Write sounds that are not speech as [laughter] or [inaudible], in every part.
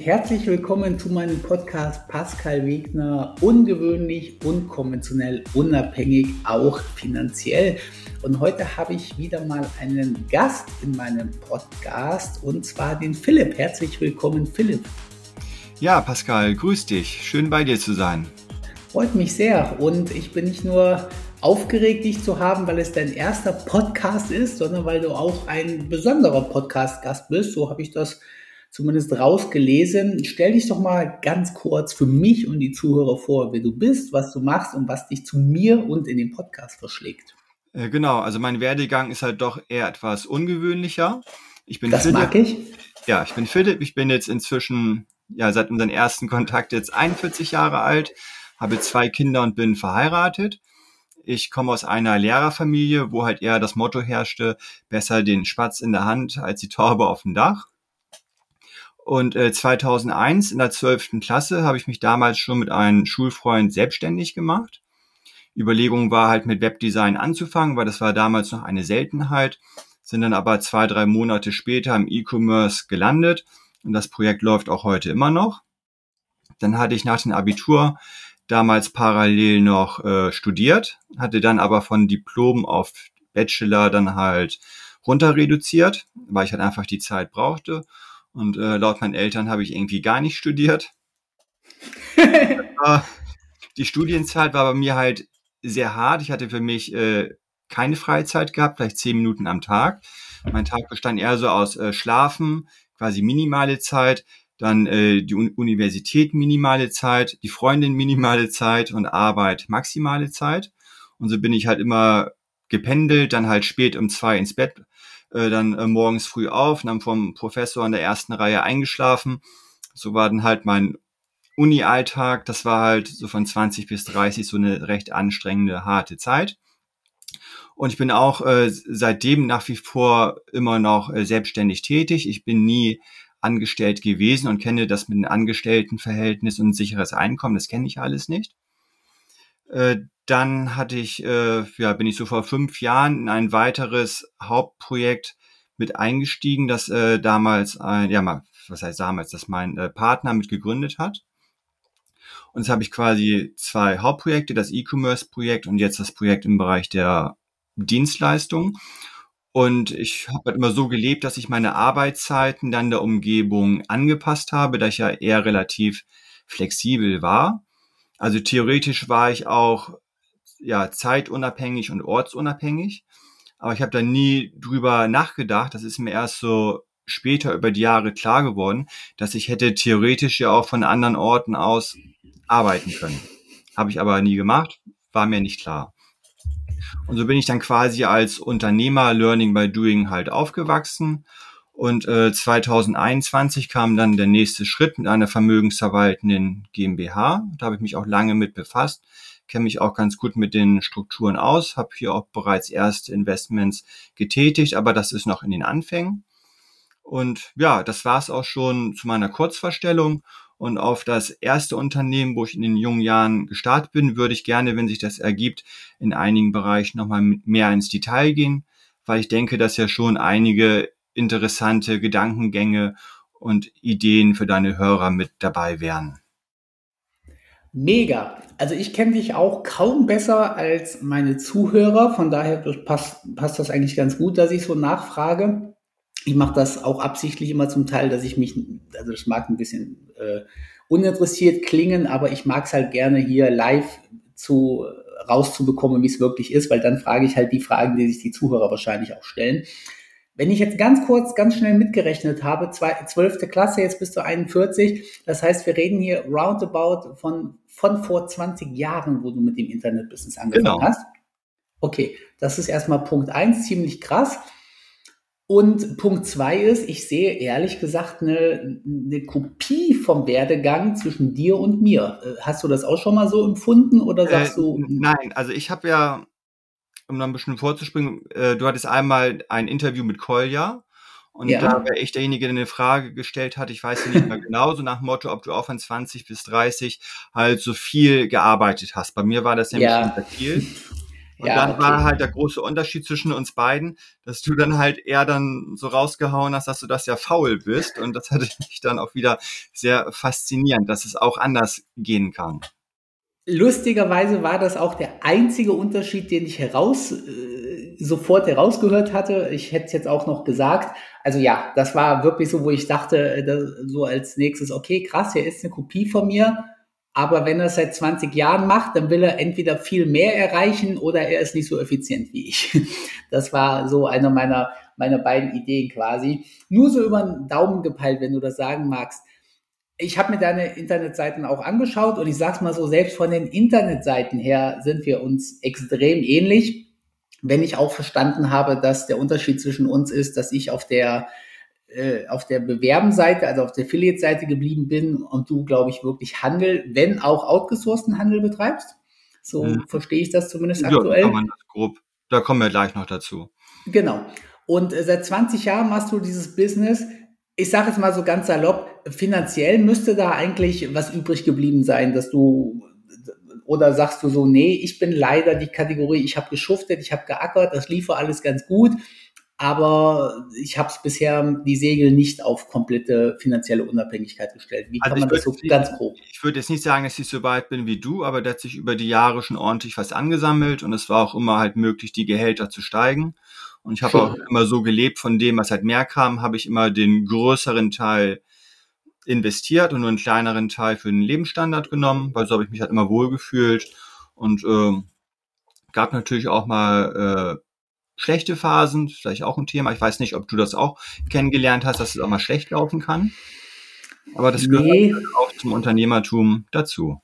herzlich willkommen zu meinem Podcast Pascal Wegner. Ungewöhnlich, unkonventionell, unabhängig, auch finanziell. Und heute habe ich wieder mal einen Gast in meinem Podcast und zwar den Philipp. Herzlich willkommen, Philipp. Ja, Pascal, grüß dich. Schön bei dir zu sein. Freut mich sehr. Und ich bin nicht nur aufgeregt, dich zu haben, weil es dein erster Podcast ist, sondern weil du auch ein besonderer Podcast-Gast bist. So habe ich das zumindest rausgelesen. Stell dich doch mal ganz kurz für mich und die Zuhörer vor, wer du bist, was du machst und was dich zu mir und in den Podcast verschlägt. Äh, genau, also mein Werdegang ist halt doch eher etwas ungewöhnlicher. Ich bin das Philipp. mag ich. Ja, ich bin Philipp. Ich bin jetzt inzwischen, ja, seit unserem ersten Kontakt jetzt 41 Jahre alt, habe zwei Kinder und bin verheiratet. Ich komme aus einer Lehrerfamilie, wo halt eher das Motto herrschte, besser den Spatz in der Hand als die Taube auf dem Dach. Und äh, 2001 in der 12. Klasse habe ich mich damals schon mit einem Schulfreund selbstständig gemacht. Überlegung war halt mit Webdesign anzufangen, weil das war damals noch eine Seltenheit, sind dann aber zwei, drei Monate später im E-Commerce gelandet und das Projekt läuft auch heute immer noch. Dann hatte ich nach dem Abitur damals parallel noch äh, studiert, hatte dann aber von Diplom auf Bachelor dann halt runter reduziert, weil ich halt einfach die Zeit brauchte und äh, laut meinen Eltern habe ich irgendwie gar nicht studiert. [laughs] die Studienzeit war bei mir halt sehr hart. Ich hatte für mich äh, keine Freizeit gehabt, vielleicht zehn Minuten am Tag. Mein Tag bestand eher so aus äh, Schlafen, quasi minimale Zeit, dann äh, die Un Universität minimale Zeit, die Freundin minimale Zeit und Arbeit maximale Zeit. Und so bin ich halt immer gependelt, dann halt spät um zwei ins Bett äh, dann äh, morgens früh auf, dann vom Professor in der ersten Reihe eingeschlafen. So war dann halt mein Uni-Alltag. Das war halt so von 20 bis 30 so eine recht anstrengende, harte Zeit. Und ich bin auch äh, seitdem nach wie vor immer noch äh, selbstständig tätig. Ich bin nie angestellt gewesen und kenne das mit dem Angestelltenverhältnis und ein sicheres Einkommen. Das kenne ich alles nicht. Äh, dann hatte ich, äh, ja, bin ich so vor fünf Jahren in ein weiteres Hauptprojekt mit eingestiegen, das äh, damals, äh, ja, mal, was heißt damals, das mein Partner mit gegründet hat. Und jetzt habe ich quasi zwei Hauptprojekte, das E-Commerce-Projekt und jetzt das Projekt im Bereich der Dienstleistung. Und ich habe halt immer so gelebt, dass ich meine Arbeitszeiten dann der Umgebung angepasst habe, da ich ja eher relativ flexibel war. Also theoretisch war ich auch ja zeitunabhängig und ortsunabhängig, aber ich habe da nie drüber nachgedacht. Das ist mir erst so später über die Jahre klar geworden, dass ich hätte theoretisch ja auch von anderen Orten aus arbeiten können. Habe ich aber nie gemacht, war mir nicht klar. Und so bin ich dann quasi als Unternehmer Learning by Doing halt aufgewachsen und äh, 2021 kam dann der nächste Schritt mit einer vermögensverwaltenden GmbH. Da habe ich mich auch lange mit befasst, kenne mich auch ganz gut mit den Strukturen aus, habe hier auch bereits erste Investments getätigt, aber das ist noch in den Anfängen. Und ja, das war es auch schon zu meiner Kurzvorstellung. Und auf das erste Unternehmen, wo ich in den jungen Jahren gestartet bin, würde ich gerne, wenn sich das ergibt, in einigen Bereichen nochmal mehr ins Detail gehen, weil ich denke, dass ja schon einige interessante Gedankengänge und Ideen für deine Hörer mit dabei wären. Mega. Also ich kenne dich auch kaum besser als meine Zuhörer. Von daher passt, passt das eigentlich ganz gut, dass ich so nachfrage. Ich mache das auch absichtlich immer zum Teil, dass ich mich, also das mag ein bisschen äh, uninteressiert klingen, aber ich mag es halt gerne hier live zu rauszubekommen, wie es wirklich ist, weil dann frage ich halt die Fragen, die sich die Zuhörer wahrscheinlich auch stellen. Wenn ich jetzt ganz kurz, ganz schnell mitgerechnet habe, zwölfte Klasse, jetzt bist du 41, das heißt, wir reden hier roundabout von, von vor 20 Jahren, wo du mit dem Internetbusiness angefangen genau. hast. Okay, das ist erstmal Punkt eins, ziemlich krass. Und Punkt zwei ist, ich sehe ehrlich gesagt eine, eine Kopie vom Werdegang zwischen dir und mir. Äh, hast du das auch schon mal so empfunden oder sagst äh, du? Nein, also ich habe ja um noch ein bisschen vorzuspringen, äh, du hattest einmal ein Interview mit Kolja und ja. da war ich derjenige, der eine Frage gestellt hat, ich weiß nicht mehr genau, so nach dem Motto, ob du auch von 20 bis 30 halt so viel gearbeitet hast. Bei mir war das nämlich ja. viel. Und ja, dann okay. war halt der große Unterschied zwischen uns beiden, dass du dann halt eher dann so rausgehauen hast, dass du das ja faul bist. Und das hatte [laughs] mich dann auch wieder sehr faszinierend, dass es auch anders gehen kann. Lustigerweise war das auch der einzige Unterschied, den ich heraus, äh, sofort herausgehört hatte. Ich hätte es jetzt auch noch gesagt. Also ja, das war wirklich so, wo ich dachte, äh, so als nächstes, okay, krass, hier ist eine Kopie von mir aber wenn er es seit 20 Jahren macht, dann will er entweder viel mehr erreichen oder er ist nicht so effizient wie ich. [laughs] Das war so einer meiner, meiner beiden Ideen quasi. Nur so über den Daumen gepeilt, wenn du das sagen magst. Ich habe mir deine Internetseiten auch angeschaut und ich sag's mal so, selbst von den Internetseiten her sind wir uns extrem ähnlich. Wenn ich auch verstanden habe, dass der Unterschied zwischen uns ist, dass ich auf der äh, auf der Bewerbenseite, also auf der Affiliate-Seite geblieben bin und du, glaube ich, wirklich Handel, wenn auch outgesourcten Handel betreibst. So mhm. verstehe ich das zumindest ja, aktuell. Kann man das grob. Da kommen wir gleich noch dazu. Genau. Und äh, seit 20 Jahren machst du dieses Business. Ich sage jetzt mal so ganz salopp, finanziell müsste da eigentlich was übrig geblieben sein, dass du oder sagst du so, nee, ich bin leider die Kategorie, ich habe geschuftet, ich habe geackert, das lief alles ganz gut aber ich habe es bisher die Segel nicht auf komplette finanzielle Unabhängigkeit gestellt. Wie also kann man das so ganz grob? Ich würde jetzt nicht sagen, dass ich so weit bin wie du, aber da hat sich über die Jahre schon ordentlich was angesammelt und es war auch immer halt möglich, die Gehälter zu steigen. Und ich habe auch immer so gelebt, von dem, was halt mehr kam, habe ich immer den größeren Teil investiert und nur einen kleineren Teil für den Lebensstandard genommen, weil so habe ich mich halt immer wohlgefühlt und äh, gab natürlich auch mal äh, schlechte Phasen, vielleicht auch ein Thema. Ich weiß nicht, ob du das auch kennengelernt hast, dass es auch mal schlecht laufen kann. Aber das nee. gehört auch zum Unternehmertum dazu.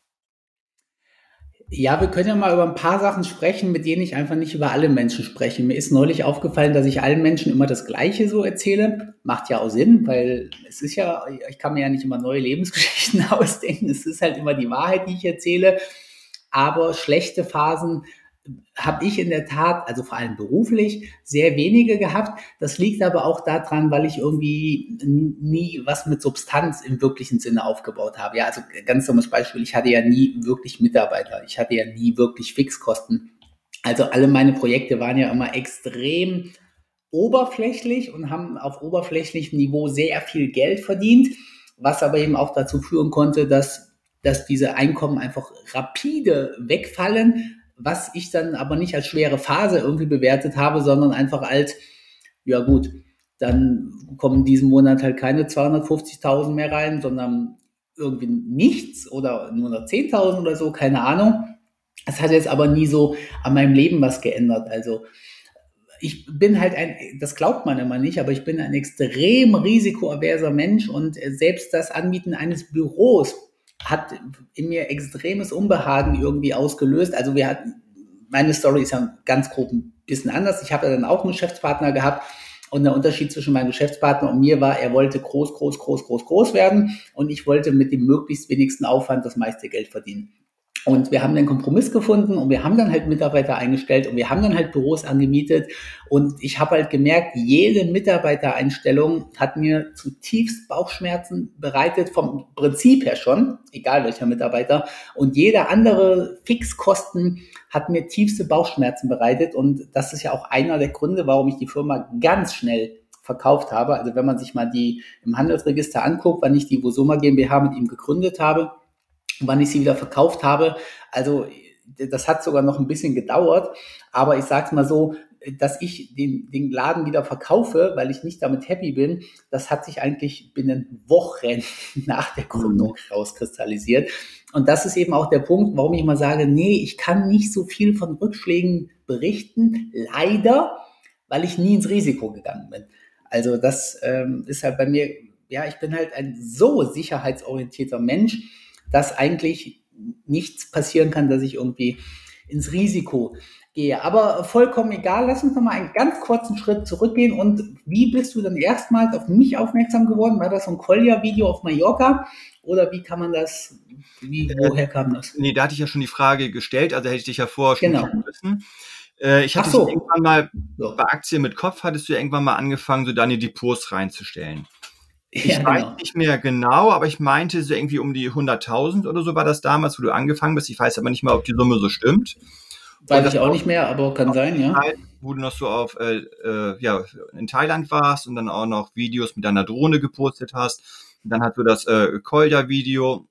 Ja, wir können ja mal über ein paar Sachen sprechen, mit denen ich einfach nicht über alle Menschen spreche. Mir ist neulich aufgefallen, dass ich allen Menschen immer das Gleiche so erzähle. Macht ja auch Sinn, weil es ist ja, ich kann mir ja nicht immer neue Lebensgeschichten [laughs] ausdenken. Es ist halt immer die Wahrheit, die ich erzähle. Aber schlechte Phasen habe ich in der Tat, also vor allem beruflich, sehr wenige gehabt. Das liegt aber auch daran, weil ich irgendwie nie was mit Substanz im wirklichen Sinne aufgebaut habe. Ja, also ganz dummes Beispiel, ich hatte ja nie wirklich Mitarbeiter, ich hatte ja nie wirklich Fixkosten. Also alle meine Projekte waren ja immer extrem oberflächlich und haben auf oberflächlichem Niveau sehr viel Geld verdient, was aber eben auch dazu führen konnte, dass dass diese Einkommen einfach rapide wegfallen, was ich dann aber nicht als schwere Phase irgendwie bewertet habe, sondern einfach als, ja gut, dann kommen diesen Monat halt keine 250.000 mehr rein, sondern irgendwie nichts oder nur noch 10.000 oder so, keine Ahnung. Es hat jetzt aber nie so an meinem Leben was geändert. Also ich bin halt ein, das glaubt man immer nicht, aber ich bin ein extrem risikoaverser Mensch und selbst das Anbieten eines Büros hat in mir extremes Unbehagen irgendwie ausgelöst. Also wir hatten, meine Story ist ja ganz grob ein bisschen anders. Ich habe ja dann auch einen Geschäftspartner gehabt und der Unterschied zwischen meinem Geschäftspartner und mir war, er wollte groß, groß, groß, groß, groß werden und ich wollte mit dem möglichst wenigsten Aufwand das meiste Geld verdienen. Und wir haben den Kompromiss gefunden und wir haben dann halt Mitarbeiter eingestellt und wir haben dann halt Büros angemietet. Und ich habe halt gemerkt, jede Mitarbeitereinstellung hat mir zutiefst Bauchschmerzen bereitet, vom Prinzip her schon, egal welcher Mitarbeiter. Und jeder andere Fixkosten hat mir tiefste Bauchschmerzen bereitet. Und das ist ja auch einer der Gründe, warum ich die Firma ganz schnell verkauft habe. Also wenn man sich mal die im Handelsregister anguckt, wann ich die Vosoma GmbH mit ihm gegründet habe, wann ich sie wieder verkauft habe. Also das hat sogar noch ein bisschen gedauert, aber ich sage es mal so, dass ich den, den Laden wieder verkaufe, weil ich nicht damit happy bin, das hat sich eigentlich binnen Wochen [laughs] nach der Gründung rauskristallisiert. Und das ist eben auch der Punkt, warum ich immer sage, nee, ich kann nicht so viel von Rückschlägen berichten, leider, weil ich nie ins Risiko gegangen bin. Also das ähm, ist halt bei mir, ja, ich bin halt ein so sicherheitsorientierter Mensch, dass eigentlich nichts passieren kann, dass ich irgendwie ins Risiko gehe. Aber vollkommen egal, lass uns noch mal einen ganz kurzen Schritt zurückgehen. Und wie bist du dann erstmals auf mich aufmerksam geworden? War das so ein Kolja-Video auf Mallorca? Oder wie kann man das, wie, äh, woher kam das? Nee, da hatte ich ja schon die Frage gestellt, also hätte ich dich ja vorher schon genau. wissen. Äh, ich hatte so. irgendwann mal, so. bei Aktien mit Kopf hattest du irgendwann mal angefangen, so deine Depots reinzustellen. Ich ja, weiß genau. nicht mehr genau, aber ich meinte so irgendwie um die 100.000 oder so war das damals, wo du angefangen bist. Ich weiß aber nicht mehr, ob die Summe so stimmt. Weiß ich auch nicht mehr, aber kann sein, ja. Wo du noch so auf, äh, äh, ja, in Thailand warst und dann auch noch Videos mit deiner Drohne gepostet hast. Und dann hast du das äh, Kolja-Video.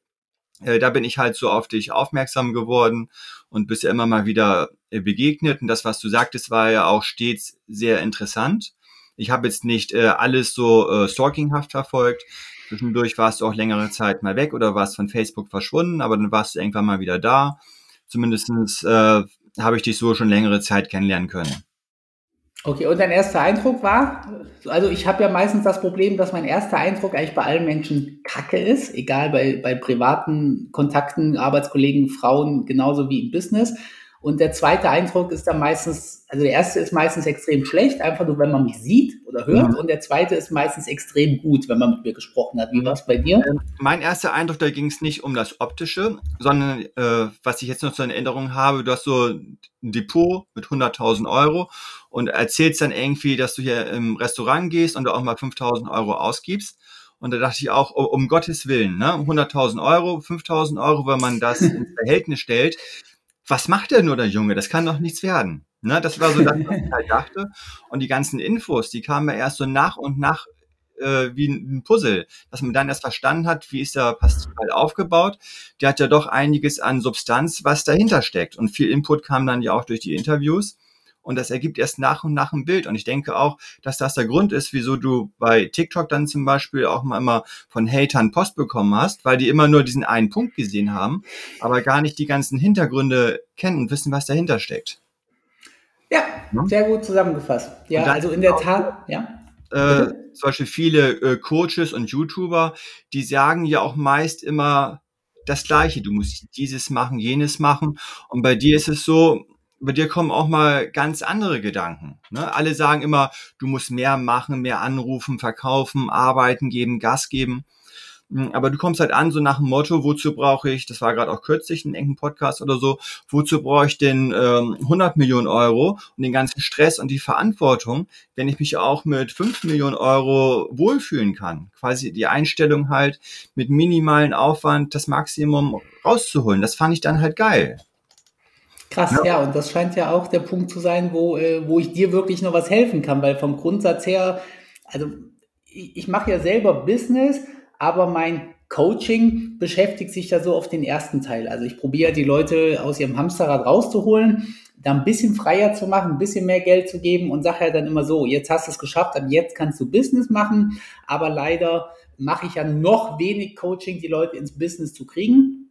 Äh, da bin ich halt so auf dich aufmerksam geworden und bist ja immer mal wieder äh, begegnet. Und das, was du sagtest, war ja auch stets sehr interessant. Ich habe jetzt nicht äh, alles so äh, stalkinghaft verfolgt. Zwischendurch warst du auch längere Zeit mal weg oder warst von Facebook verschwunden, aber dann warst du irgendwann mal wieder da. Zumindestens äh, habe ich dich so schon längere Zeit kennenlernen können. Okay, und dein erster Eindruck war, also ich habe ja meistens das Problem, dass mein erster Eindruck eigentlich bei allen Menschen Kacke ist, egal bei, bei privaten Kontakten, Arbeitskollegen, Frauen, genauso wie im Business. Und der zweite Eindruck ist dann meistens, also der erste ist meistens extrem schlecht, einfach nur, wenn man mich sieht oder hört. Mhm. Und der zweite ist meistens extrem gut, wenn man mit mir gesprochen hat. Wie war es bei dir? Ähm, mein erster Eindruck, da ging es nicht um das Optische, sondern äh, was ich jetzt noch so in Erinnerung habe, du hast so ein Depot mit 100.000 Euro und erzählst dann irgendwie, dass du hier im Restaurant gehst und du auch mal 5.000 Euro ausgibst. Und da dachte ich auch, um, um Gottes Willen, ne? 100.000 Euro, 5.000 Euro, wenn man das [laughs] ins Verhältnis stellt, was macht der nur, der Junge? Das kann doch nichts werden. Ne, das war so das, was ich halt dachte. Und die ganzen Infos, die kamen ja erst so nach und nach äh, wie ein Puzzle, dass man dann erst verstanden hat, wie ist der Pascal aufgebaut. Der hat ja doch einiges an Substanz, was dahinter steckt. Und viel Input kam dann ja auch durch die Interviews und das ergibt erst nach und nach ein Bild. Und ich denke auch, dass das der Grund ist, wieso du bei TikTok dann zum Beispiel auch mal immer von Hatern Post bekommen hast, weil die immer nur diesen einen Punkt gesehen haben, aber gar nicht die ganzen Hintergründe kennen und wissen, was dahinter steckt. Ja, ja? sehr gut zusammengefasst. Ja, also in der Tat, ja. Äh, zum Beispiel viele äh, Coaches und YouTuber, die sagen ja auch meist immer das Gleiche. Du musst dieses machen, jenes machen. Und bei dir ist es so, bei dir kommen auch mal ganz andere Gedanken. Ne? Alle sagen immer, du musst mehr machen, mehr anrufen, verkaufen, arbeiten geben, Gas geben. Hm, aber du kommst halt an, so nach dem Motto, wozu brauche ich, das war gerade auch kürzlich ein engen Podcast oder so, wozu brauche ich denn ähm, 100 Millionen Euro und den ganzen Stress und die Verantwortung, wenn ich mich auch mit 5 Millionen Euro wohlfühlen kann. Quasi die Einstellung halt, mit minimalen Aufwand das Maximum rauszuholen. Das fand ich dann halt geil. Krass, ja. ja. und das scheint ja auch der Punkt zu sein, wo, äh, wo ich dir wirklich noch was helfen kann, weil vom Grundsatz her, also ich, ich mache ja selber Business, aber mein Coaching beschäftigt sich da so auf den ersten Teil. Also ich probiere die Leute aus ihrem Hamsterrad rauszuholen, da ein bisschen freier zu machen, ein bisschen mehr Geld zu geben und sage ja dann immer so, jetzt hast du es geschafft, ab jetzt kannst du Business machen, aber leider mache ich ja noch wenig Coaching, die Leute ins Business zu kriegen.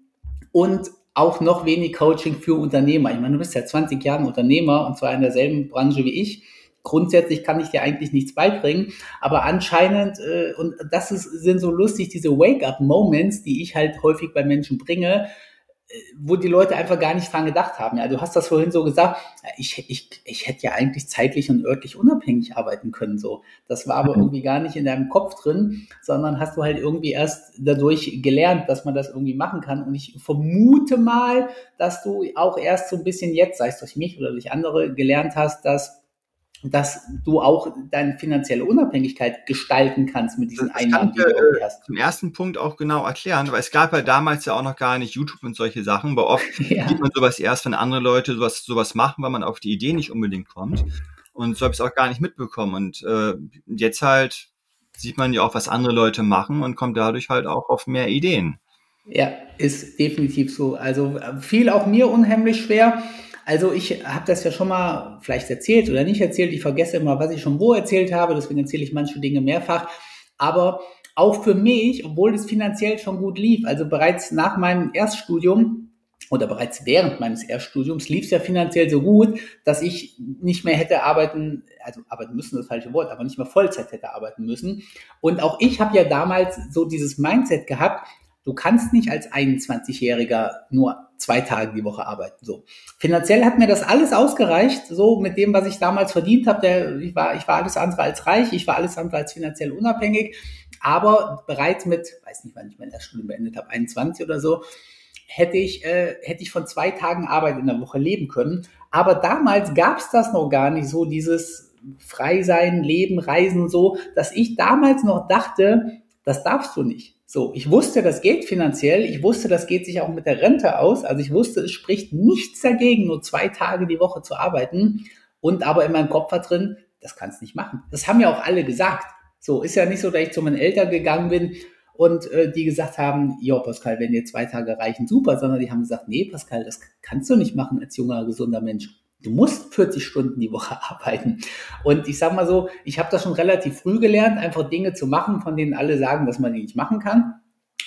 Und auch noch wenig Coaching für Unternehmer. Ich meine, du bist ja 20 Jahre Unternehmer und zwar in derselben Branche wie ich. Grundsätzlich kann ich dir eigentlich nichts beibringen, aber anscheinend, äh, und das ist, sind so lustig, diese Wake-up-Moments, die ich halt häufig bei Menschen bringe, wo die Leute einfach gar nicht dran gedacht haben. Ja, du hast das vorhin so gesagt, ich, ich, ich hätte ja eigentlich zeitlich und örtlich unabhängig arbeiten können. So. Das war aber mhm. irgendwie gar nicht in deinem Kopf drin, sondern hast du halt irgendwie erst dadurch gelernt, dass man das irgendwie machen kann. Und ich vermute mal, dass du auch erst so ein bisschen jetzt, sei es durch mich oder durch andere, gelernt hast, dass dass du auch deine finanzielle Unabhängigkeit gestalten kannst mit diesen das Einnahmen, die du äh, hast. Zum ersten Punkt auch genau erklären, weil es gab ja damals ja auch noch gar nicht YouTube und solche Sachen, aber oft [laughs] ja. sieht man sowas erst, wenn andere Leute sowas, sowas machen, weil man auf die Idee nicht unbedingt kommt. Und so habe ich es auch gar nicht mitbekommen. Und äh, jetzt halt sieht man ja auch, was andere Leute machen und kommt dadurch halt auch auf mehr Ideen. Ja, ist definitiv so. Also viel auch mir unheimlich schwer also ich habe das ja schon mal vielleicht erzählt oder nicht erzählt. Ich vergesse immer, was ich schon wo erzählt habe. Deswegen erzähle ich manche Dinge mehrfach. Aber auch für mich, obwohl es finanziell schon gut lief, also bereits nach meinem Erststudium oder bereits während meines Erststudiums lief es ja finanziell so gut, dass ich nicht mehr hätte arbeiten, also arbeiten müssen, das falsche Wort, aber nicht mehr Vollzeit hätte arbeiten müssen. Und auch ich habe ja damals so dieses Mindset gehabt, Du kannst nicht als 21-Jähriger nur zwei Tage die Woche arbeiten. So finanziell hat mir das alles ausgereicht. So mit dem, was ich damals verdient habe. Ich war, ich war alles andere als reich. Ich war alles andere als finanziell unabhängig. Aber bereits mit, weiß nicht, wann ich mein Erststudium beendet habe, 21 oder so, hätte ich, äh, hätte ich von zwei Tagen Arbeit in der Woche leben können. Aber damals gab es das noch gar nicht so, dieses Frei sein, Leben, Reisen so, dass ich damals noch dachte, das darfst du nicht. So, ich wusste, das geht finanziell. Ich wusste, das geht sich auch mit der Rente aus. Also ich wusste, es spricht nichts dagegen, nur zwei Tage die Woche zu arbeiten. Und aber in meinem Kopf war drin, das kannst nicht machen. Das haben ja auch alle gesagt. So, ist ja nicht so, dass ich zu meinen Eltern gegangen bin und äh, die gesagt haben, ja, Pascal, wenn dir zwei Tage reichen, super, sondern die haben gesagt, nee, Pascal, das kannst du nicht machen als junger, gesunder Mensch. Du musst 40 Stunden die Woche [laughs] arbeiten. Und ich sage mal so, ich habe das schon relativ früh gelernt, einfach Dinge zu machen, von denen alle sagen, dass man die nicht machen kann.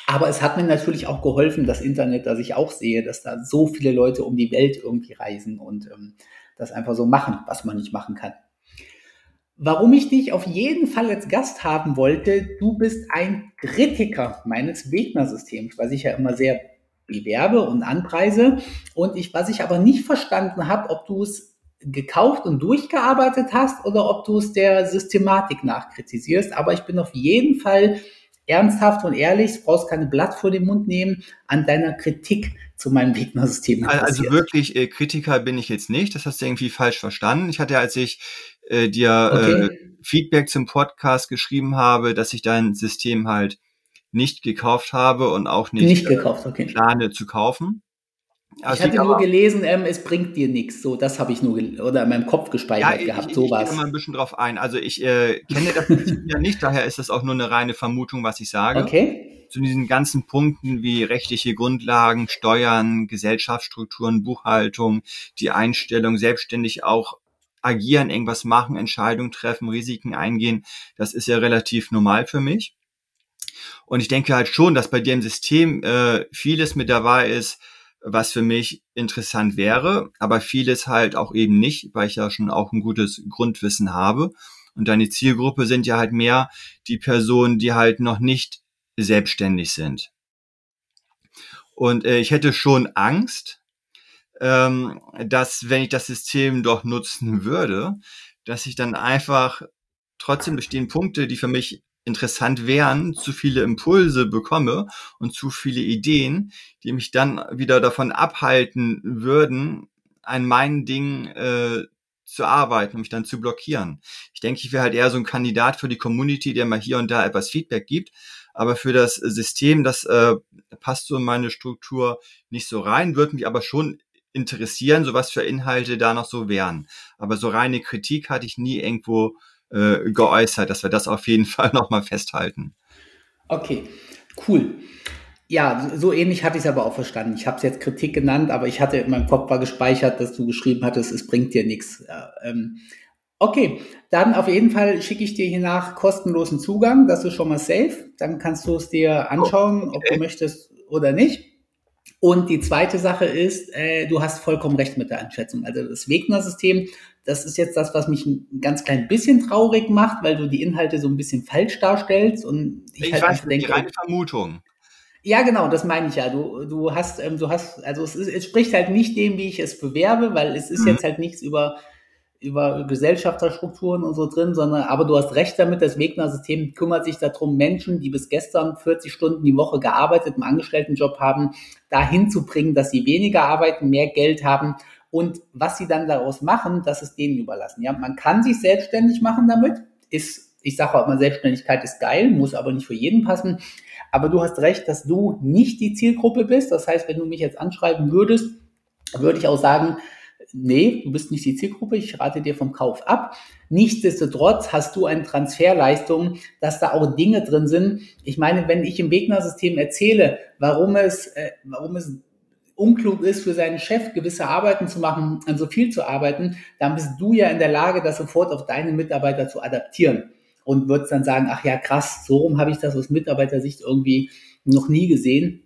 Aber es hat mir natürlich auch geholfen, das Internet, dass ich auch sehe, dass da so viele Leute um die Welt irgendwie reisen und ähm, das einfach so machen, was man nicht machen kann. Warum ich dich auf jeden Fall als Gast haben wollte, du bist ein Kritiker meines Wegner-Systems, was ich ja immer sehr bewerbe und anpreise. Und ich, was ich aber nicht verstanden habe, ob du es gekauft und durchgearbeitet hast oder ob du es der Systematik nachkritisierst. Aber ich bin auf jeden Fall ernsthaft und ehrlich, du brauchst keine Blatt vor den Mund nehmen, an deiner Kritik zu meinem Gegnersystem. Also wirklich äh, Kritiker bin ich jetzt nicht, das hast du irgendwie falsch verstanden. Ich hatte, als ich äh, dir okay. äh, Feedback zum Podcast geschrieben habe, dass ich dein System halt nicht gekauft habe und auch nicht, nicht gekauft, okay. plane zu kaufen. Also ich hatte nur gelesen, ähm, es bringt dir nichts. So, das habe ich nur oder in meinem Kopf gespeichert ja, gehabt. Ich, sowas. Ich gehe mal ein bisschen drauf ein. Also ich äh, kenne das ja nicht, daher ist das auch nur eine reine Vermutung, was ich sage. Okay. Zu diesen ganzen Punkten wie rechtliche Grundlagen, Steuern, Gesellschaftsstrukturen, Buchhaltung, die Einstellung, selbstständig auch agieren, irgendwas machen, Entscheidungen treffen, Risiken eingehen, das ist ja relativ normal für mich. Und ich denke halt schon, dass bei dir im System äh, vieles mit dabei ist, was für mich interessant wäre, aber vieles halt auch eben nicht, weil ich ja schon auch ein gutes Grundwissen habe. Und deine Zielgruppe sind ja halt mehr die Personen, die halt noch nicht selbstständig sind. Und äh, ich hätte schon Angst, ähm, dass wenn ich das System doch nutzen würde, dass ich dann einfach trotzdem bestehen Punkte, die für mich interessant wären, zu viele Impulse bekomme und zu viele Ideen, die mich dann wieder davon abhalten würden, an meinen Dingen äh, zu arbeiten und mich dann zu blockieren. Ich denke, ich wäre halt eher so ein Kandidat für die Community, der mal hier und da etwas Feedback gibt, aber für das System, das äh, passt so in meine Struktur nicht so rein, würde mich aber schon interessieren, so was für Inhalte da noch so wären. Aber so reine Kritik hatte ich nie irgendwo äh, geäußert, dass wir das auf jeden [laughs] Fall nochmal festhalten. Okay, cool. Ja, so ähnlich hatte ich es aber auch verstanden. Ich habe es jetzt Kritik genannt, aber ich hatte in meinem Kopf war gespeichert, dass du geschrieben hattest, es bringt dir nichts. Ähm, okay, dann auf jeden Fall schicke ich dir hier nach kostenlosen Zugang. Das ist schon mal safe. Dann kannst du es dir anschauen, okay. ob du möchtest oder nicht. Und die zweite Sache ist, äh, du hast vollkommen recht mit der Einschätzung. Also das Wegner-System, das ist jetzt das, was mich ein ganz klein bisschen traurig macht, weil du die Inhalte so ein bisschen falsch darstellst. Und ich, ich halt weiß, denke, die reine Vermutung. Ja, genau, das meine ich ja. Du, du hast, ähm, du hast, also es, ist, es spricht halt nicht dem, wie ich es bewerbe, weil es ist mhm. jetzt halt nichts über über Gesellschafterstrukturen und so drin, sondern aber du hast recht damit, das Wegner-System kümmert sich darum, Menschen, die bis gestern 40 Stunden die Woche gearbeitet, einen Angestelltenjob haben, dahin zu bringen, dass sie weniger arbeiten, mehr Geld haben und was sie dann daraus machen, das ist denen überlassen. Ja, man kann sich selbstständig machen damit, ist, ich sage auch immer, Selbstständigkeit ist geil, muss aber nicht für jeden passen. Aber du hast recht, dass du nicht die Zielgruppe bist. Das heißt, wenn du mich jetzt anschreiben würdest, würde ich auch sagen, nee, du bist nicht die Zielgruppe, ich rate dir vom Kauf ab. Nichtsdestotrotz hast du eine Transferleistung, dass da auch Dinge drin sind. Ich meine, wenn ich im Wegner-System erzähle, warum es, äh, warum es unklug ist, für seinen Chef gewisse Arbeiten zu machen, an so viel zu arbeiten, dann bist du ja in der Lage, das sofort auf deine Mitarbeiter zu adaptieren und würdest dann sagen, ach ja, krass, so rum habe ich das aus Mitarbeitersicht irgendwie noch nie gesehen.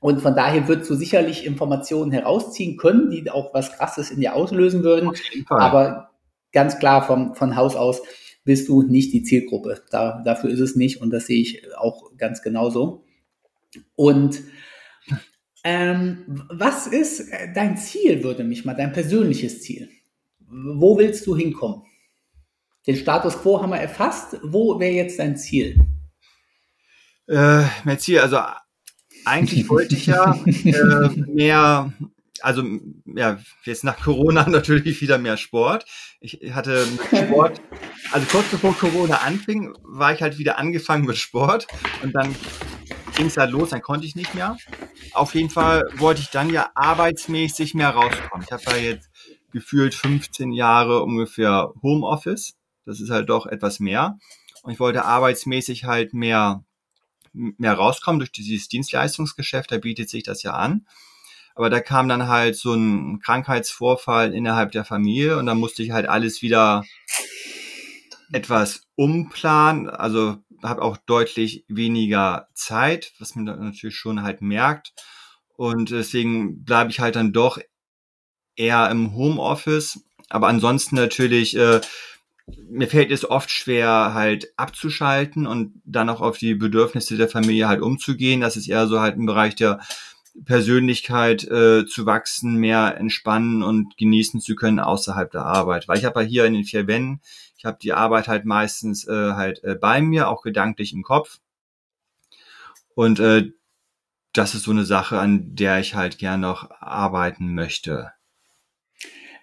Und von daher würdest du sicherlich Informationen herausziehen können, die auch was Krasses in dir auslösen würden. Aber ganz klar vom, von Haus aus bist du nicht die Zielgruppe. Da, dafür ist es nicht und das sehe ich auch ganz genauso. Und ähm, was ist dein Ziel, würde mich mal, dein persönliches Ziel? Wo willst du hinkommen? Den Status quo haben wir erfasst. Wo wäre jetzt dein Ziel? Äh, mein Ziel, also eigentlich [laughs] wollte ich ja äh, mehr, also ja, jetzt nach Corona [laughs] natürlich wieder mehr Sport. Ich hatte Sport, also kurz bevor Corona anfing, war ich halt wieder angefangen mit Sport und dann ging es halt los, dann konnte ich nicht mehr. Auf jeden Fall wollte ich dann ja arbeitsmäßig mehr rauskommen. Ich habe ja jetzt gefühlt 15 Jahre ungefähr Homeoffice. Das ist halt doch etwas mehr. Und ich wollte arbeitsmäßig halt mehr, mehr rauskommen durch dieses Dienstleistungsgeschäft. Da bietet sich das ja an. Aber da kam dann halt so ein Krankheitsvorfall innerhalb der Familie und dann musste ich halt alles wieder etwas umplanen. Also habe auch deutlich weniger Zeit, was man natürlich schon halt merkt. Und deswegen bleibe ich halt dann doch eher im Homeoffice. Aber ansonsten natürlich, äh, mir fällt es oft schwer, halt abzuschalten und dann auch auf die Bedürfnisse der Familie halt umzugehen. Das ist eher so halt im Bereich der Persönlichkeit äh, zu wachsen, mehr entspannen und genießen zu können außerhalb der Arbeit. Weil ich habe ja hier in den vier Wänden, ich habe die Arbeit halt meistens äh, halt äh, bei mir, auch gedanklich im Kopf. Und äh, das ist so eine Sache, an der ich halt gern noch arbeiten möchte.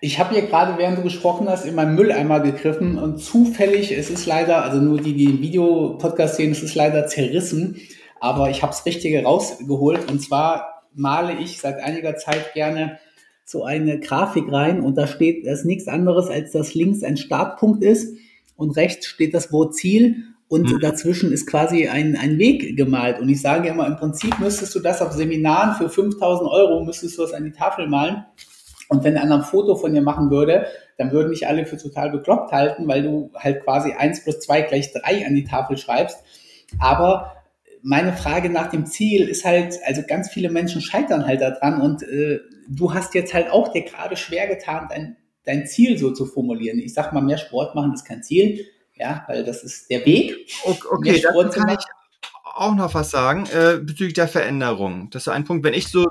Ich habe hier gerade, während du gesprochen hast, in meinen Mülleimer gegriffen und zufällig, es ist leider, also nur die, die den Videopodcast sehen, es ist leider zerrissen, aber ich habe das Richtige rausgeholt und zwar male ich seit einiger Zeit gerne so eine Grafik rein und da steht, das ist nichts anderes, als dass links ein Startpunkt ist und rechts steht das Wort Ziel und mhm. dazwischen ist quasi ein, ein Weg gemalt. Und ich sage immer, im Prinzip müsstest du das auf Seminaren für 5000 Euro, müsstest du das an die Tafel malen und wenn einer ein Foto von dir machen würde, dann würden mich alle für total bekloppt halten, weil du halt quasi eins plus zwei gleich drei an die Tafel schreibst. Aber meine Frage nach dem Ziel ist halt, also ganz viele Menschen scheitern halt daran und äh, du hast jetzt halt auch dir gerade schwer getan, dein, dein Ziel so zu formulieren. Ich sag mal, mehr Sport machen ist kein Ziel, ja, weil das ist der Weg. Okay, okay dann kann ich auch noch was sagen äh, bezüglich der Veränderung. Das ist ein Punkt, wenn ich so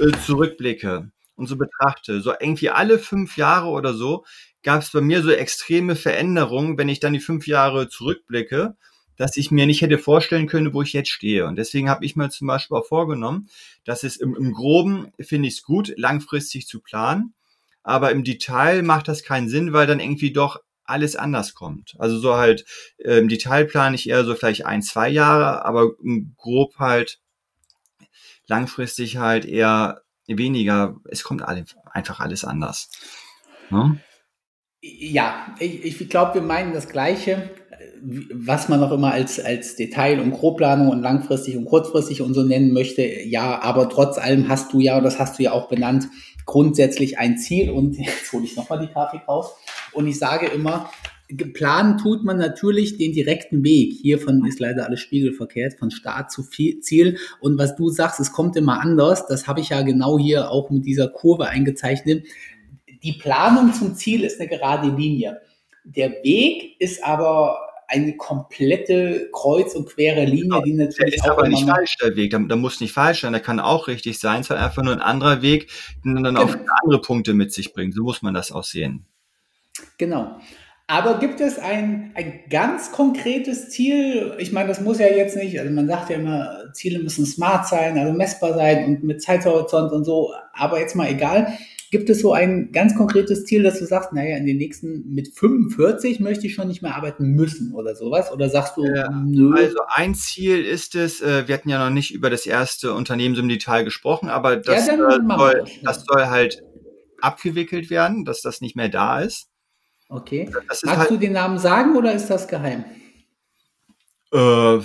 äh, zurückblicke und so betrachte, so irgendwie alle fünf Jahre oder so, gab es bei mir so extreme Veränderungen, wenn ich dann die fünf Jahre zurückblicke, dass ich mir nicht hätte vorstellen können, wo ich jetzt stehe. Und deswegen habe ich mir zum Beispiel auch vorgenommen, dass es im, im Groben finde ich es gut, langfristig zu planen, aber im Detail macht das keinen Sinn, weil dann irgendwie doch alles anders kommt. Also so halt im Detail plane ich eher so vielleicht ein, zwei Jahre, aber grob halt langfristig halt eher weniger, es kommt alle, einfach alles anders. Ne? Ja, ich, ich glaube, wir meinen das Gleiche, was man auch immer als, als Detail- und Grobplanung und langfristig und kurzfristig und so nennen möchte. Ja, aber trotz allem hast du ja, das hast du ja auch benannt, grundsätzlich ein Ziel. Und [laughs] jetzt hole ich nochmal die Grafik raus. Und ich sage immer, geplant tut man natürlich den direkten Weg. Hiervon ist leider alles spiegelverkehrt, von Start zu Ziel. Und was du sagst, es kommt immer anders. Das habe ich ja genau hier auch mit dieser Kurve eingezeichnet. Die Planung zum Ziel ist eine gerade Linie. Der Weg ist aber eine komplette kreuz und quere Linie, genau. die natürlich der ist aber nicht falsch, der Weg. Da, da, muss nicht falsch sein, der kann auch richtig sein. Es ist halt einfach nur ein anderer Weg, der dann genau. auch andere Punkte mit sich bringt. So muss man das auch sehen. Genau. Aber gibt es ein, ein ganz konkretes Ziel? Ich meine, das muss ja jetzt nicht, also man sagt ja immer, Ziele müssen smart sein, also messbar sein und mit Zeithorizont und so, aber jetzt mal egal. Gibt es so ein ganz konkretes Ziel, dass du sagst, naja, in den nächsten, mit 45 möchte ich schon nicht mehr arbeiten müssen oder sowas? Oder sagst du, ja, nö? Also ein Ziel ist es, äh, wir hatten ja noch nicht über das erste Unternehmen so im Detail gesprochen, aber das, ja, äh, soll, das soll halt abgewickelt werden, dass das nicht mehr da ist. Okay. Magst halt, du den Namen sagen oder ist das geheim? Äh,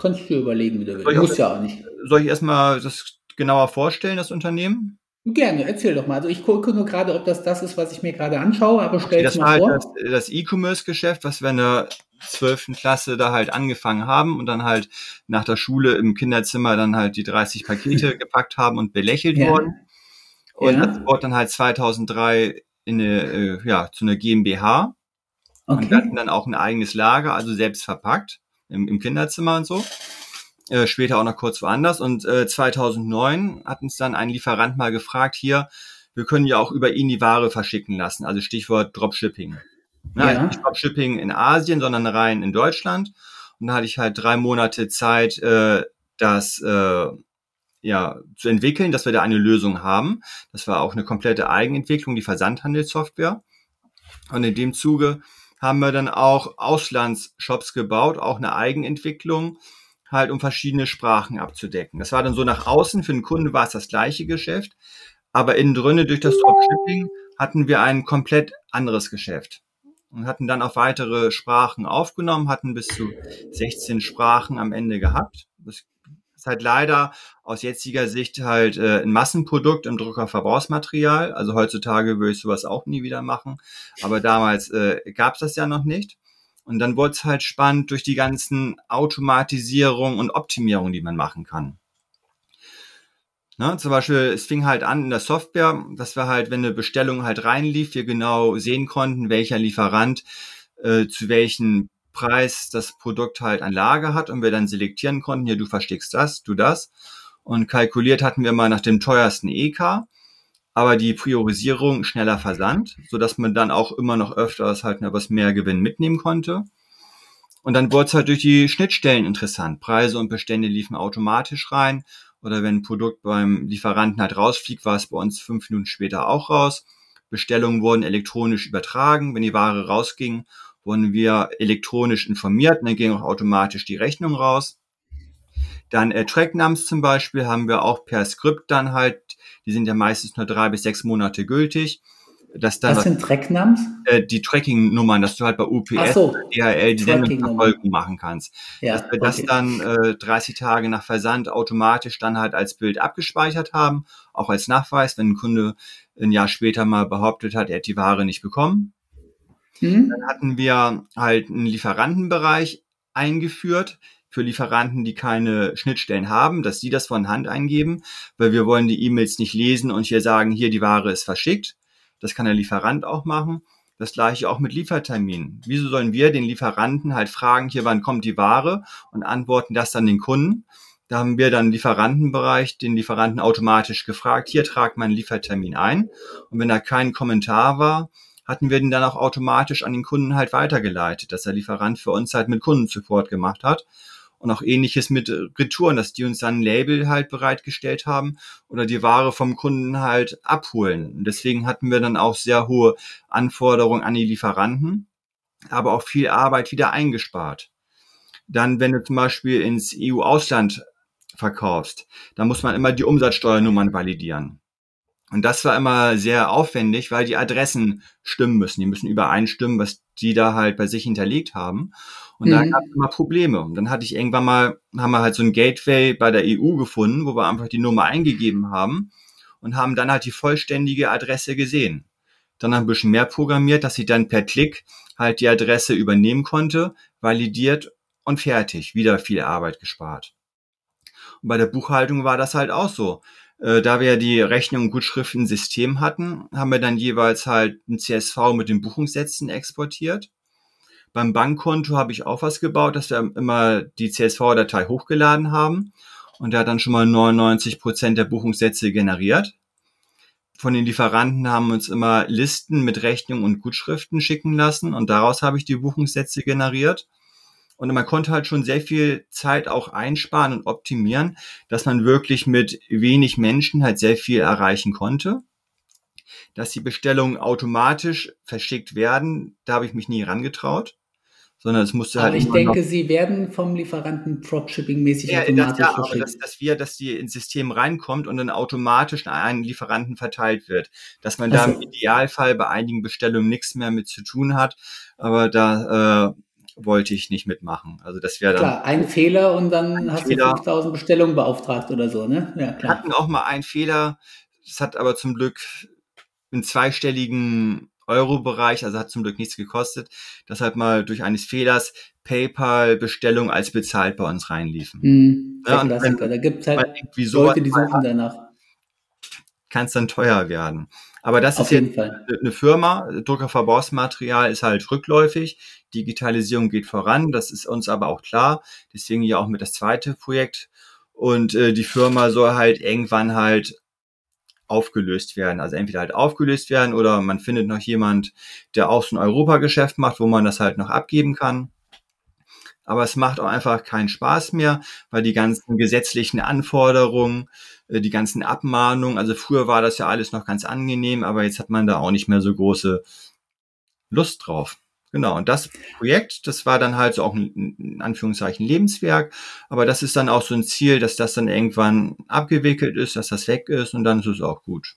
Kannst du dir überlegen, wie du willst. Muss ja auch nicht. Soll ich erstmal das genauer vorstellen, das Unternehmen? Gerne, erzähl doch mal. Also ich gucke nur gerade, ob das das ist, was ich mir gerade anschaue, aber stell es mal halt vor. Das, das E-Commerce-Geschäft, was wir in der 12. Klasse da halt angefangen haben und dann halt nach der Schule im Kinderzimmer dann halt die 30 Pakete [laughs] gepackt haben und belächelt ja. wurden. Und ja. das wurde dann halt 2003 in eine, äh, ja, zu einer GmbH. Okay. Und wir hatten dann auch ein eigenes Lager, also selbst verpackt im, im Kinderzimmer und so. Äh, später auch noch kurz woanders. Und äh, 2009 hat uns dann ein Lieferant mal gefragt, hier, wir können ja auch über ihn die Ware verschicken lassen. Also Stichwort Dropshipping. Ja. Also nicht Dropshipping in Asien, sondern rein in Deutschland. Und da hatte ich halt drei Monate Zeit, äh, das äh, ja, zu entwickeln, dass wir da eine Lösung haben. Das war auch eine komplette Eigenentwicklung, die Versandhandelssoftware. Und in dem Zuge haben wir dann auch Auslandsshops gebaut, auch eine Eigenentwicklung, halt um verschiedene Sprachen abzudecken. Das war dann so nach außen, für den Kunden war es das gleiche Geschäft, aber innen drinne durch das Dropshipping hatten wir ein komplett anderes Geschäft und hatten dann auch weitere Sprachen aufgenommen, hatten bis zu 16 Sprachen am Ende gehabt. Das ist halt leider aus jetziger Sicht halt äh, ein Massenprodukt im Druckerverbrauchsmaterial. Also heutzutage würde ich sowas auch nie wieder machen. Aber damals äh, gab es das ja noch nicht. Und dann wurde es halt spannend durch die ganzen Automatisierung und Optimierung, die man machen kann. Ne, zum Beispiel, es fing halt an in der Software, dass wir halt, wenn eine Bestellung halt reinlief, wir genau sehen konnten, welcher Lieferant äh, zu welchem Preis das Produkt halt an Lage hat und wir dann selektieren konnten, hier, du versteckst das, du das. Und kalkuliert hatten wir mal nach dem teuersten EK, aber die Priorisierung schneller versandt, so dass man dann auch immer noch öfters halt etwas mehr Gewinn mitnehmen konnte. Und dann wurde es halt durch die Schnittstellen interessant. Preise und Bestände liefen automatisch rein oder wenn ein Produkt beim Lieferanten halt rausfliegt, war es bei uns fünf Minuten später auch raus. Bestellungen wurden elektronisch übertragen. Wenn die Ware rausging, wurden wir elektronisch informiert und dann ging auch automatisch die Rechnung raus. Dann äh, Tracknums zum Beispiel haben wir auch per Skript dann halt, die sind ja meistens nur drei bis sechs Monate gültig dass dann was sind Tracknums? Äh, die Tracking-Nummern, dass du halt bei UPS, so, DHL die Sendungsverfolgung machen kannst. Ja, dass wir okay. das dann äh, 30 Tage nach Versand automatisch dann halt als Bild abgespeichert haben, auch als Nachweis, wenn ein Kunde ein Jahr später mal behauptet hat, er hat die Ware nicht bekommen. Mhm. Dann hatten wir halt einen Lieferantenbereich eingeführt, für Lieferanten, die keine Schnittstellen haben, dass sie das von Hand eingeben, weil wir wollen die E-Mails nicht lesen und hier sagen, hier die Ware ist verschickt, das kann der Lieferant auch machen. Das gleiche auch mit Lieferterminen. Wieso sollen wir den Lieferanten halt fragen, hier, wann kommt die Ware und antworten das dann den Kunden? Da haben wir dann Lieferantenbereich den Lieferanten automatisch gefragt, hier tragt mein Liefertermin ein. Und wenn da kein Kommentar war, hatten wir den dann auch automatisch an den Kunden halt weitergeleitet, dass der Lieferant für uns halt mit Kundensupport gemacht hat und auch ähnliches mit Retouren, dass die uns dann ein Label halt bereitgestellt haben oder die Ware vom Kunden halt abholen. Und deswegen hatten wir dann auch sehr hohe Anforderungen an die Lieferanten, aber auch viel Arbeit wieder eingespart. Dann, wenn du zum Beispiel ins EU-Ausland verkaufst, dann muss man immer die Umsatzsteuernummern validieren. Und das war immer sehr aufwendig, weil die Adressen stimmen müssen. Die müssen übereinstimmen, was die da halt bei sich hinterlegt haben. Und mhm. da gab es immer Probleme. Und dann hatte ich irgendwann mal, haben wir halt so ein Gateway bei der EU gefunden, wo wir einfach die Nummer eingegeben haben und haben dann halt die vollständige Adresse gesehen. Dann ein bisschen mehr programmiert, dass ich dann per Klick halt die Adresse übernehmen konnte, validiert und fertig. Wieder viel Arbeit gespart. Und bei der Buchhaltung war das halt auch so. Äh, da wir die Rechnung und Gutschriften System hatten, haben wir dann jeweils halt ein CSV mit den Buchungssätzen exportiert. Beim Bankkonto habe ich auch was gebaut, dass wir immer die CSV-Datei hochgeladen haben. Und der hat dann schon mal 99 Prozent der Buchungssätze generiert. Von den Lieferanten haben uns immer Listen mit Rechnungen und Gutschriften schicken lassen und daraus habe ich die Buchungssätze generiert. Und man konnte halt schon sehr viel Zeit auch einsparen und optimieren, dass man wirklich mit wenig Menschen halt sehr viel erreichen konnte. Dass die Bestellungen automatisch verschickt werden, da habe ich mich nie rangetraut sondern es musste halt. Aber ich denke, sie werden vom Lieferanten Dropshipping-mäßig ja, automatisch das, ja, verschickt. Dass, dass wir, dass die ins System reinkommt und dann automatisch an einen Lieferanten verteilt wird. Dass man also, da im Idealfall bei einigen Bestellungen nichts mehr mit zu tun hat, aber da äh, wollte ich nicht mitmachen. Also das wäre dann. Klar, ein Fehler und dann hast Fehler. du 5000 Bestellungen beauftragt oder so, ne? Ja, klar. Wir hatten auch mal einen Fehler. Das hat aber zum Glück einen zweistelligen Euro-Bereich, also hat zum Glück nichts gekostet, dass halt mal durch eines Fehlers PayPal-Bestellungen als bezahlt bei uns reinliefen. Mhm, ja, wenn, da gibt es halt Leute, die suchen danach. Kann es dann teuer werden. Aber das Auf ist jetzt Fall. eine Firma, Druckerverbrauchsmaterial ist halt rückläufig, Digitalisierung geht voran, das ist uns aber auch klar, deswegen ja auch mit das zweite Projekt. Und äh, die Firma soll halt irgendwann halt aufgelöst werden. Also entweder halt aufgelöst werden oder man findet noch jemand, der auch so ein Europageschäft macht, wo man das halt noch abgeben kann. Aber es macht auch einfach keinen Spaß mehr, weil die ganzen gesetzlichen Anforderungen, äh, die ganzen Abmahnungen, also früher war das ja alles noch ganz angenehm, aber jetzt hat man da auch nicht mehr so große Lust drauf. Genau, und das Projekt, das war dann halt so auch ein, in Anführungszeichen Lebenswerk, aber das ist dann auch so ein Ziel, dass das dann irgendwann abgewickelt ist, dass das weg ist und dann ist es auch gut.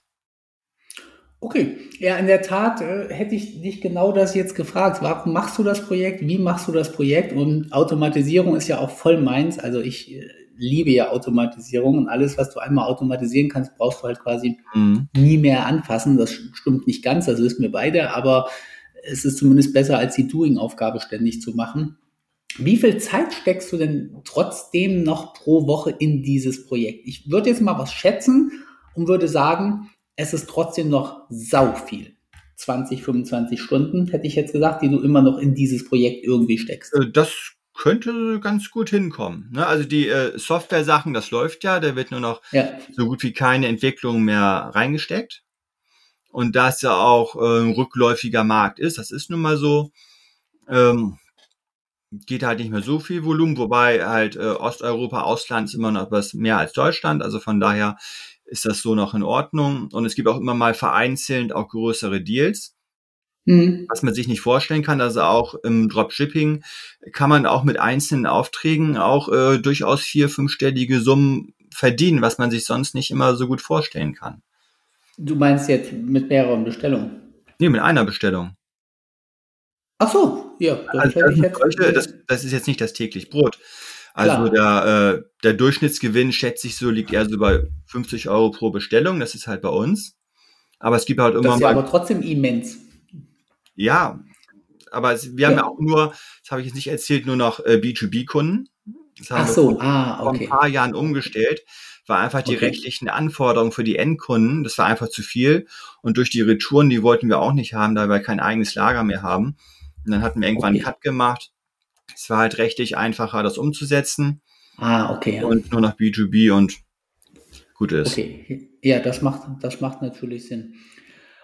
Okay, ja, in der Tat äh, hätte ich dich genau das jetzt gefragt. Warum machst du das Projekt? Wie machst du das Projekt? Und Automatisierung ist ja auch voll meins. Also ich äh, liebe ja Automatisierung und alles, was du einmal automatisieren kannst, brauchst du halt quasi mhm. nie mehr anfassen. Das stimmt nicht ganz, das wissen wir beide, aber es ist zumindest besser, als die Doing-Aufgabe ständig zu machen. Wie viel Zeit steckst du denn trotzdem noch pro Woche in dieses Projekt? Ich würde jetzt mal was schätzen und würde sagen, es ist trotzdem noch sau viel. 20, 25 Stunden, hätte ich jetzt gesagt, die du immer noch in dieses Projekt irgendwie steckst. Äh, das könnte ganz gut hinkommen. Ne? Also die äh, Software-Sachen, das läuft ja, da wird nur noch ja. so gut wie keine Entwicklung mehr reingesteckt. Und da es ja auch äh, ein rückläufiger Markt ist, das ist nun mal so, ähm, geht halt nicht mehr so viel Volumen, wobei halt äh, Osteuropa, Ausland ist immer noch was mehr als Deutschland, also von daher ist das so noch in Ordnung. Und es gibt auch immer mal vereinzelt auch größere Deals. Mhm. Was man sich nicht vorstellen kann, also auch im Dropshipping kann man auch mit einzelnen Aufträgen auch äh, durchaus vier, fünfstellige Summen verdienen, was man sich sonst nicht immer so gut vorstellen kann. Du meinst jetzt mit mehreren Bestellungen? Nee, mit einer Bestellung. Ach so, ja. Das, also das, jetzt, solche, das, das, ist jetzt nicht das täglich Brot. Also der, äh, der Durchschnittsgewinn, schätze ich so, liegt eher so bei 50 Euro pro Bestellung. Das ist halt bei uns. Aber es gibt halt immer das ist ja aber trotzdem immens. Ja, aber es, wir ja. haben ja auch nur, das habe ich jetzt nicht erzählt, nur noch äh, B2B-Kunden. Das haben Ach so, wir ah, okay. vor ein paar Jahren umgestellt war einfach die okay. rechtlichen Anforderungen für die Endkunden, das war einfach zu viel. Und durch die Retouren, die wollten wir auch nicht haben, da wir kein eigenes Lager mehr haben. Und dann hatten wir irgendwann okay. einen Cut gemacht. Es war halt rechtlich einfacher, das umzusetzen. Ah, okay. Und nur noch B2B und gut ist. Okay, ja, das macht, das macht natürlich Sinn.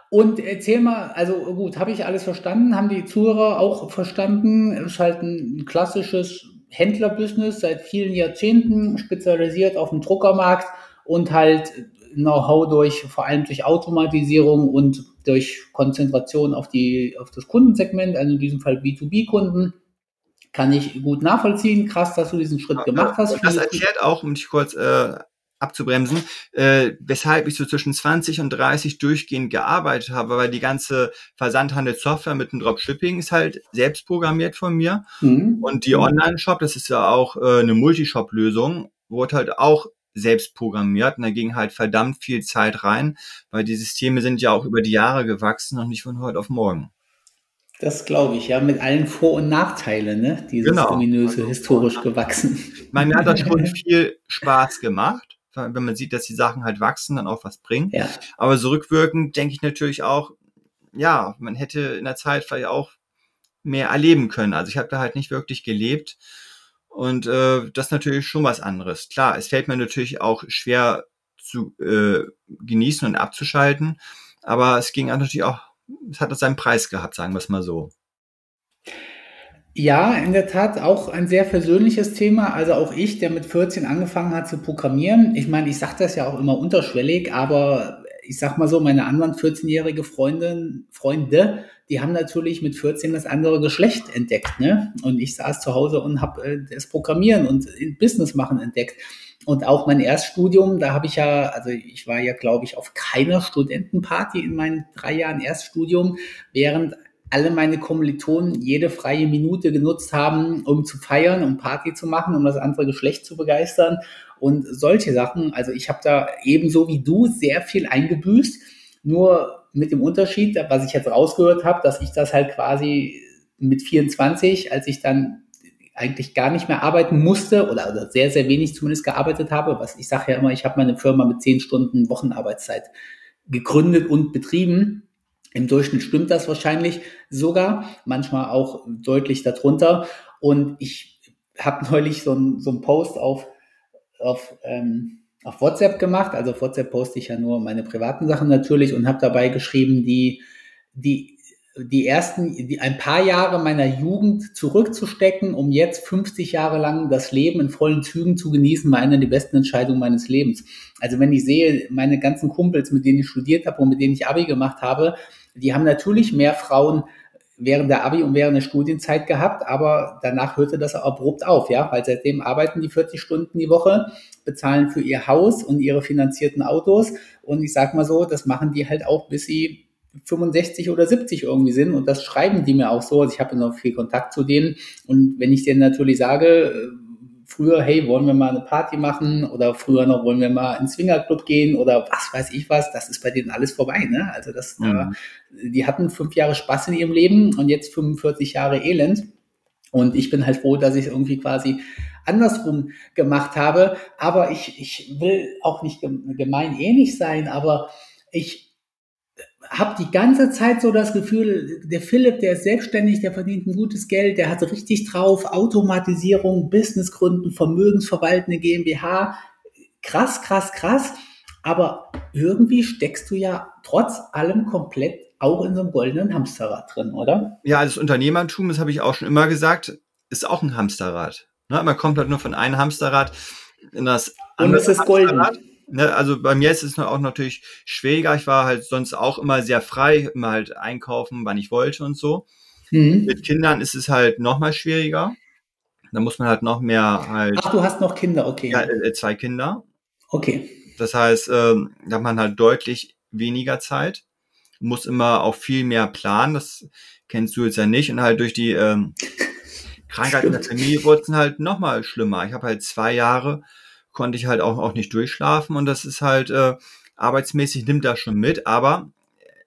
Und erzähl mal, also gut, habe ich alles verstanden? Haben die Zuhörer auch verstanden? Es ist halt ein klassisches Händlerbusiness seit vielen Jahrzehnten, spezialisiert auf den Druckermarkt und halt Know-how durch, vor allem durch Automatisierung und durch Konzentration auf die, auf das Kundensegment, also in diesem Fall B2B-Kunden. Kann ich gut nachvollziehen. Krass, dass du diesen Schritt gemacht hast. Das erklärt auch, um dich kurz äh, abzubremsen, äh, weshalb ich so zwischen 20 und 30 durchgehend gearbeitet habe, weil die ganze Versandhandelssoftware mit dem Dropshipping ist halt selbst programmiert von mir mhm. und die Online-Shop, das ist ja auch äh, eine Multishop-Lösung, wurde halt auch selbst programmiert und da ging halt verdammt viel Zeit rein, weil die Systeme sind ja auch über die Jahre gewachsen und nicht von heute auf morgen. Das glaube ich, ja, mit allen Vor- und Nachteilen, ne? Dieses genau. ominöse, historisch gewachsen. Mir hat das schon [laughs] viel Spaß gemacht wenn man sieht, dass die Sachen halt wachsen, dann auch was bringen. Ja. Aber so rückwirkend denke ich natürlich auch, ja, man hätte in der Zeit vielleicht auch mehr erleben können. Also ich habe da halt nicht wirklich gelebt. Und äh, das ist natürlich schon was anderes. Klar, es fällt mir natürlich auch schwer zu äh, genießen und abzuschalten. Aber es ging natürlich auch, es hat seinen Preis gehabt, sagen wir es mal so. Ja, in der Tat auch ein sehr persönliches Thema. Also auch ich, der mit 14 angefangen hat zu programmieren. Ich meine, ich sage das ja auch immer unterschwellig, aber ich sag mal so, meine anderen 14-jährige Freundinnen, Freunde, die haben natürlich mit 14 das andere Geschlecht entdeckt. Ne? Und ich saß zu Hause und habe äh, das Programmieren und Business machen entdeckt. Und auch mein Erststudium, da habe ich ja, also ich war ja, glaube ich, auf keiner Studentenparty in meinen drei Jahren Erststudium, während alle meine Kommilitonen jede freie Minute genutzt haben, um zu feiern, um Party zu machen, um das andere Geschlecht zu begeistern und solche Sachen. Also ich habe da ebenso wie du sehr viel eingebüßt, nur mit dem Unterschied, was ich jetzt rausgehört habe, dass ich das halt quasi mit 24, als ich dann eigentlich gar nicht mehr arbeiten musste oder, sehr, sehr wenig zumindest gearbeitet habe, was ich sage ja immer, ich habe meine Firma mit 10 Stunden Wochenarbeitszeit gegründet und betrieben im Durchschnitt stimmt das wahrscheinlich sogar, manchmal auch deutlich darunter. Und ich habe [laughs] neulich so ein, so Post auf, auf, ähm, auf WhatsApp gemacht. Also auf WhatsApp poste ich ja nur meine privaten Sachen natürlich und habe dabei geschrieben, die, die die ersten, die, ein paar Jahre meiner Jugend zurückzustecken, um jetzt 50 Jahre lang das Leben in vollen Zügen zu genießen, war eine der besten Entscheidungen meines Lebens. Also wenn ich sehe, meine ganzen Kumpels, mit denen ich studiert habe und mit denen ich Abi gemacht habe, die haben natürlich mehr Frauen während der Abi und während der Studienzeit gehabt, aber danach hörte das abrupt auf, ja, weil seitdem arbeiten die 40 Stunden die Woche, bezahlen für ihr Haus und ihre finanzierten Autos und ich sag mal so, das machen die halt auch, bis sie 65 oder 70 irgendwie sind und das schreiben die mir auch so. Also ich habe noch viel Kontakt zu denen und wenn ich denen natürlich sage, früher, hey, wollen wir mal eine Party machen oder früher noch wollen wir mal ins Swingerclub gehen oder was weiß ich was, das ist bei denen alles vorbei, ne? Also das, mhm. äh, die hatten fünf Jahre Spaß in ihrem Leben und jetzt 45 Jahre Elend. Und ich bin halt froh, dass ich irgendwie quasi andersrum gemacht habe. Aber ich, ich will auch nicht gemein ähnlich sein, aber ich, habe die ganze Zeit so das Gefühl, der Philipp, der ist selbstständig, der verdient ein gutes Geld, der hat richtig drauf, Automatisierung, Businessgründen, Vermögensverwaltende GmbH, krass, krass, krass. Aber irgendwie steckst du ja trotz allem komplett auch in so einem goldenen Hamsterrad drin, oder? Ja, das Unternehmertum, das habe ich auch schon immer gesagt, ist auch ein Hamsterrad. Ne? Man kommt halt nur von einem Hamsterrad in das andere. Und es ist golden. Ne, also bei mir ist es auch natürlich schwieriger. Ich war halt sonst auch immer sehr frei, immer halt einkaufen, wann ich wollte und so. Mhm. Mit Kindern ist es halt noch mal schwieriger. Da muss man halt noch mehr halt. Ach, du hast noch Kinder, okay. Ja, äh, zwei Kinder. Okay. Das heißt, ähm, da hat man halt deutlich weniger Zeit, muss immer auch viel mehr planen. Das kennst du jetzt ja nicht. Und halt durch die ähm, [laughs] Krankheit in der Familie wurde es halt noch mal schlimmer. Ich habe halt zwei Jahre konnte ich halt auch, auch nicht durchschlafen und das ist halt äh, arbeitsmäßig nimmt das schon mit, aber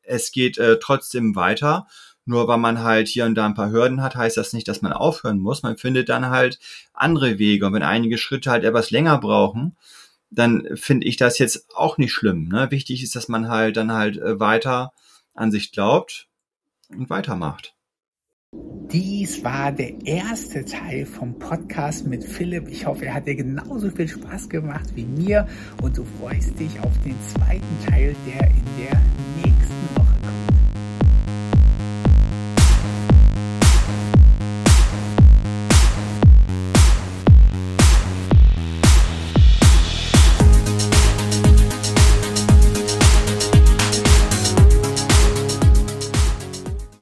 es geht äh, trotzdem weiter. Nur weil man halt hier und da ein paar Hürden hat, heißt das nicht, dass man aufhören muss. Man findet dann halt andere Wege. Und wenn einige Schritte halt etwas länger brauchen, dann finde ich das jetzt auch nicht schlimm. Ne? Wichtig ist, dass man halt dann halt äh, weiter an sich glaubt und weitermacht. Dies war der erste Teil vom Podcast mit Philipp. Ich hoffe, er hat dir genauso viel Spaß gemacht wie mir und du freust dich auf den zweiten Teil, der in der